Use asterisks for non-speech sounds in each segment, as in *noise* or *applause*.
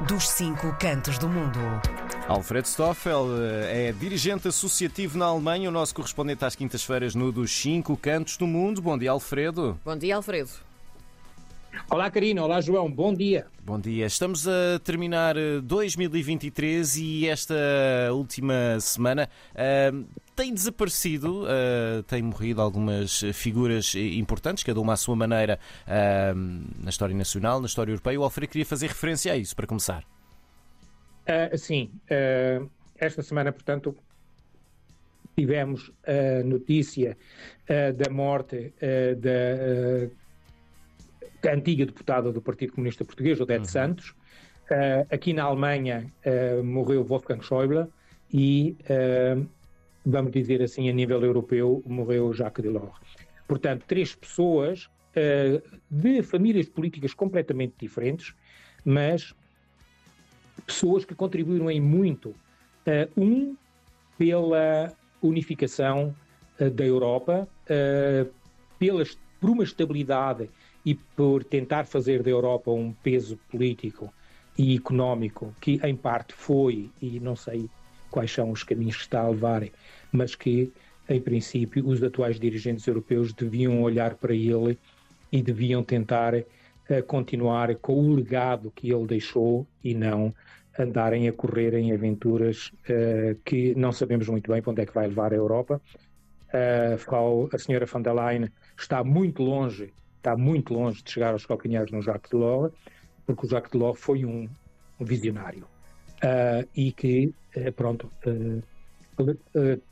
dos cinco cantos do mundo. Alfred Stoffel eh, é dirigente associativo na Alemanha, o nosso correspondente às quintas-feiras no dos cinco cantos do mundo. Bom dia, Alfredo. Bom dia, Alfredo. Olá, Karina. Olá, João. Bom dia. Bom dia. Estamos a terminar 2023 eh, e esta última semana uh, tem desaparecido, uh, tem morrido algumas figuras importantes, cada uma à sua maneira, uh, na história nacional, na história europeia. O Alfredo queria fazer referência a isso, para começar. sim. esta semana, portanto, tivemos a notícia da morte da antiga deputada do Partido Comunista Português, Odete uhum. Santos. Uh, aqui na Alemanha uh, morreu Wolfgang Schäuble e, uh, vamos dizer assim, a nível europeu, morreu Jacques Delors. Portanto, três pessoas de famílias políticas completamente diferentes, mas pessoas que contribuíram em muito. um, pela unificação da Europa, pela, por uma estabilidade e por tentar fazer da Europa um peso político e económico que em parte foi e não sei quais são os caminhos que está a levar, mas que em princípio os atuais dirigentes europeus deviam olhar para ele e deviam tentar uh, continuar com o legado que ele deixou e não andarem a correr em aventuras uh, que não sabemos muito bem para onde é que vai levar a Europa. Uh, a senhora von der Leyen está muito longe está muito longe de chegar aos calcanhares no Jacques Delors, porque o Jacques Delors foi um, um visionário uh, e que, uh, pronto, uh,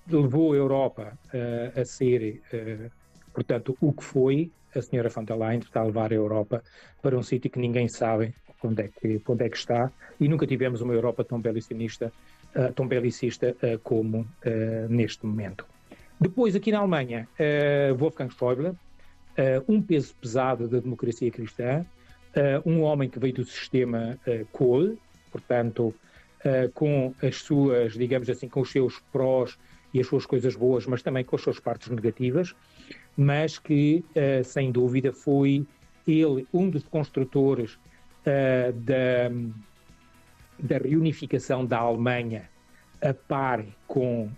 levou a Europa a ser, portanto, o que foi. A senhora von der Leyen está a levar a Europa para um sítio que ninguém sabe onde é que, onde é que está e nunca tivemos uma Europa tão belicista, tão belicista como neste momento. Depois, aqui na Alemanha, Wolfgang Schäuble, uh, um peso pesado da democracia cristã, uh, um homem que veio do sistema uh, Kohl, portanto, com as suas, digamos assim, com os seus prós e as suas coisas boas, mas também com as suas partes negativas, mas que, sem dúvida, foi ele um dos construtores da, da reunificação da Alemanha a par com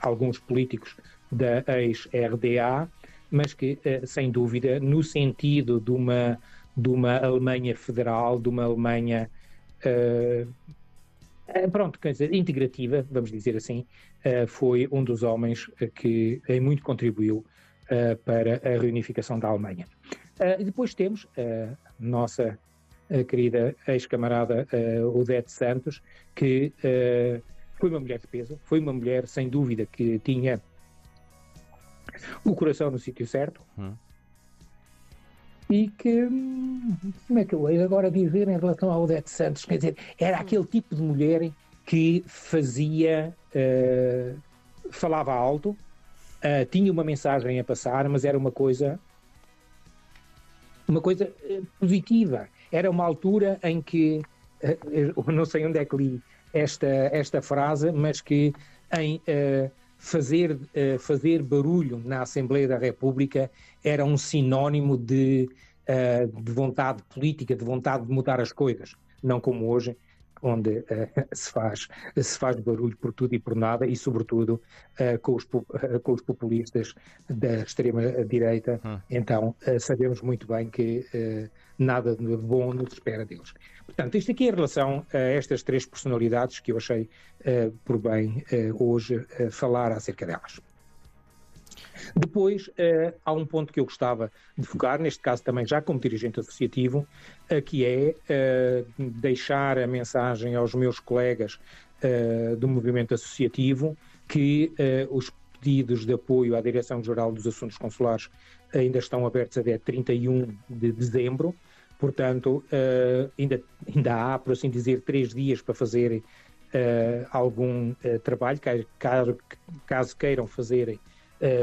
alguns políticos da ex-RDA mas que, eh, sem dúvida, no sentido de uma, de uma Alemanha federal, de uma Alemanha. Uh, pronto, quer dizer, integrativa, vamos dizer assim, uh, foi um dos homens que em muito contribuiu uh, para a reunificação da Alemanha. e depois temos a nossa querida ex-camarada Odete Santos, que foi uma mulher de peso, foi uma mulher, sem dúvida, que tinha o coração no sítio certo. Hum. E que, como é que eu ia agora dizer em relação ao Odete Santos? Quer dizer, era aquele tipo de mulher que fazia, uh, falava alto, uh, tinha uma mensagem a passar, mas era uma coisa, uma coisa uh, positiva. Era uma altura em que, não sei onde é que li esta, esta frase, mas que em fazer, uh, fazer barulho na Assembleia da República era um sinónimo de, uh, de vontade política, de vontade de mudar as coisas, não como hoje, onde uh, *laughs* se, faz, se faz barulho por tudo e por nada, e sobretudo uh, com, os, uh, com os populistas da extrema-direita. Hum. Então, sabemos muito bem que nada de bom nos espera deles. Portanto, isto aqui em relação a estas três personalidades que eu achei por bem hoje falar acerca delas. Depois, uh, há um ponto que eu gostava de focar, neste caso também já como dirigente associativo, uh, que é uh, deixar a mensagem aos meus colegas do movimento associativo que os pedidos de apoio à Direção-Geral dos Assuntos Consulares ainda estão abertos até 31 de dezembro, portanto, ainda, ainda há, por assim dizer, três dias para fazer algum trabalho, caso, caso queiram fazer uh,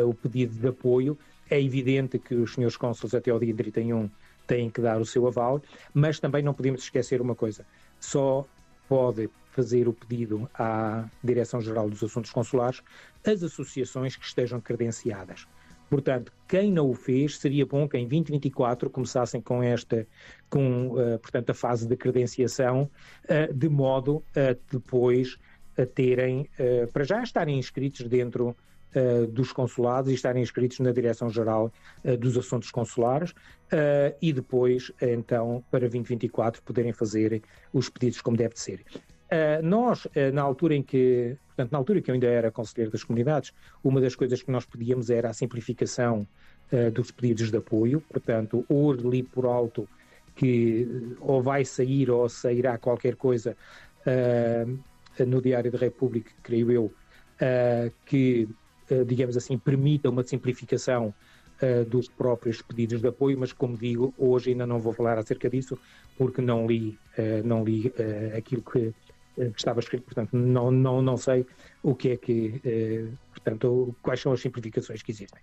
o pedido de apoio. É evidente que os senhores cônsules até ao dia 31 têm que dar o seu aval, mas também não podemos esquecer uma coisa: só pode fazer o pedido à Direção-Geral dos Assuntos Consulares as associações que estejam credenciadas. Portanto, quem não o fez, seria bom que em 2024 começassem com esta, com, uh, portanto, a fase de credenciação, uh, de modo a depois a terem, uh, para já estarem inscritos dentro dos consulados e estarem inscritos na Direção-Geral dos Assuntos Consulares e depois, então, para 2024 poderem fazer os pedidos como deve ser. Uh, nós, na altura em que, portanto, na altura que eu ainda era conselheiro das comunidades, uma das coisas que nós pedíamos era a simplificação dos pedidos de apoio. Portanto, hoje li por alto que ou vai sair ou sairá qualquer coisa no Diário da República, creio eu, que, digamos assim, permita uma simplificação dos próprios pedidos de apoio, mas como digo, hoje ainda não vou falar acerca disso, porque não li, não li aquilo que eh, estava escrito, portanto, não, não, não sei o que é que, eh, portanto, quais são as simplificações que existem.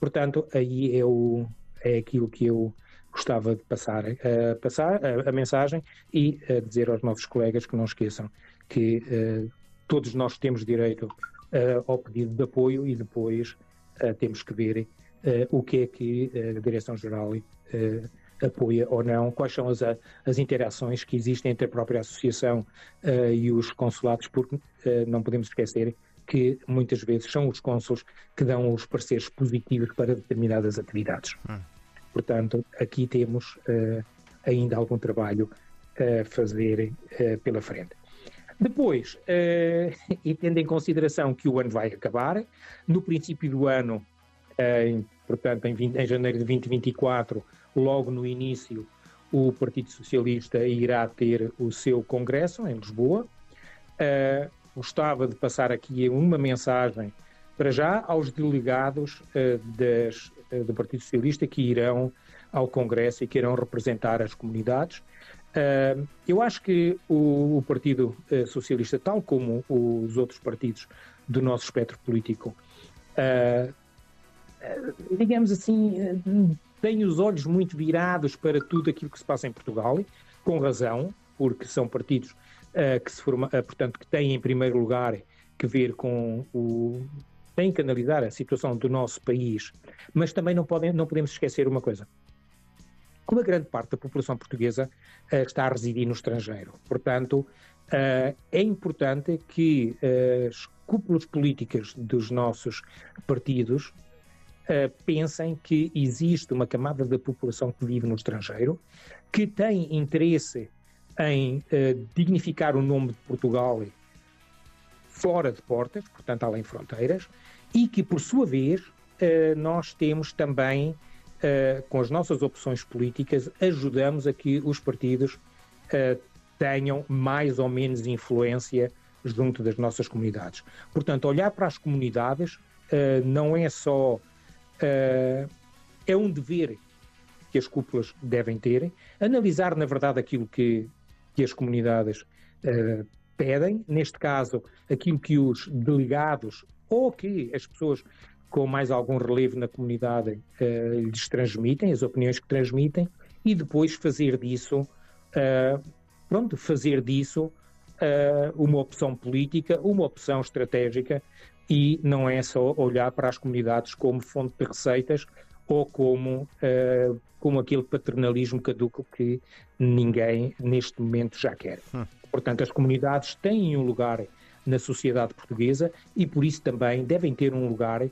Portanto, aí é, o, é aquilo que eu gostava de passar, uh, passar a, a, mensagem e uh, dizer aos nossos colegas que não esqueçam que todos nós temos direito ao pedido de apoio e depois temos que ver o que é que a Direção-Geral apoia ou não, quais são as, as interações que existem entre a própria associação uh, e os consulados, porque uh, não podemos esquecer que muitas vezes são os cônsules que dão os pareceres positivos para determinadas atividades. Hum. Portanto, aqui temos uh, ainda algum trabalho a fazer pela frente. Depois, *laughs* e tendo em consideração que o ano vai acabar, no princípio do ano, em, portanto, em, 20, em janeiro de 2024, logo no início, o Partido Socialista irá ter o seu congresso em Lisboa. Uh, gostava de passar aqui uma mensagem para já aos delegados uh, das, uh, do Partido Socialista que irão ao Congresso e que irão representar as comunidades. eu acho que o, Partido Socialista, tal como os outros partidos do nosso espectro político, digamos assim, têm os olhos muito virados para tudo aquilo que se passa em Portugal, com razão, porque são partidos que se forma, portanto, que têm em primeiro lugar que ver com o têm que analisar a situação do nosso país, mas também não podem não podemos esquecer uma coisa. Como a grande parte da população portuguesa uh, está a residir no estrangeiro, portanto, é importante que as cúpulas políticas dos nossos partidos uh, pensem que existe uma camada da população que vive no estrangeiro, que tem interesse em uh, dignificar o nome de Portugal fora de portas, portanto, além fronteiras, e que, por sua vez, uh, nós temos também, com as nossas opções políticas, ajudamos a que os partidos tenham mais ou menos influência junto das nossas comunidades. Portanto, olhar para as comunidades não é só é um dever que as cúpulas devem ter, analisar, na verdade, aquilo que, que as comunidades pedem, neste caso, aquilo que os delegados ou que as pessoas com mais algum relevo na comunidade uh, lhes transmitem, as opiniões que transmitem, e depois fazer disso, uh, pronto, fazer disso uma opção política, uma opção estratégica e não é só olhar para as comunidades como fonte de receitas ou como, uh, como aquele paternalismo caduco que ninguém neste momento já quer. Hum. Portanto, as comunidades têm um lugar na sociedade portuguesa e por isso também devem ter um lugar uh,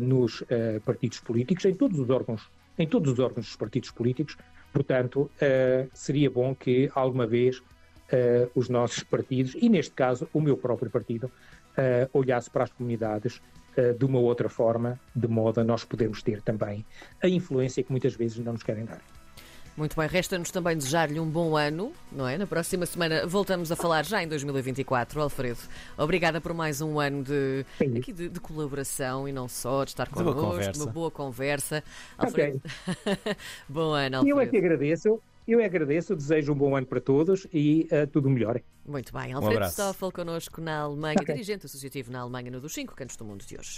nos uh, partidos políticos, em todos os órgãos, em todos os órgãos dos partidos políticos. Portanto, seria bom que alguma vez os nossos partidos, e neste caso o meu próprio partido, uh, olhasse para as comunidades uh, de uma outra forma, de modo a nós podermos ter também a influência que muitas vezes não nos querem dar. Muito bem, resta-nos também desejar-lhe um bom ano, não é? Na próxima semana voltamos a falar já em 2024, Alfredo. Obrigada por mais um ano de, aqui de, de colaboração e não só, de estar connosco, uma boa conversa. Alfredo. Okay. *laughs* bom ano, Alfredo. Eu é que agradeço. Eu agradeço, desejo um bom ano para todos e uh, tudo melhor. Muito bem. Alfredo um Stoffel connosco na Alemanha, okay. dirigente associativo na Alemanha no dos cinco cantos do mundo de hoje.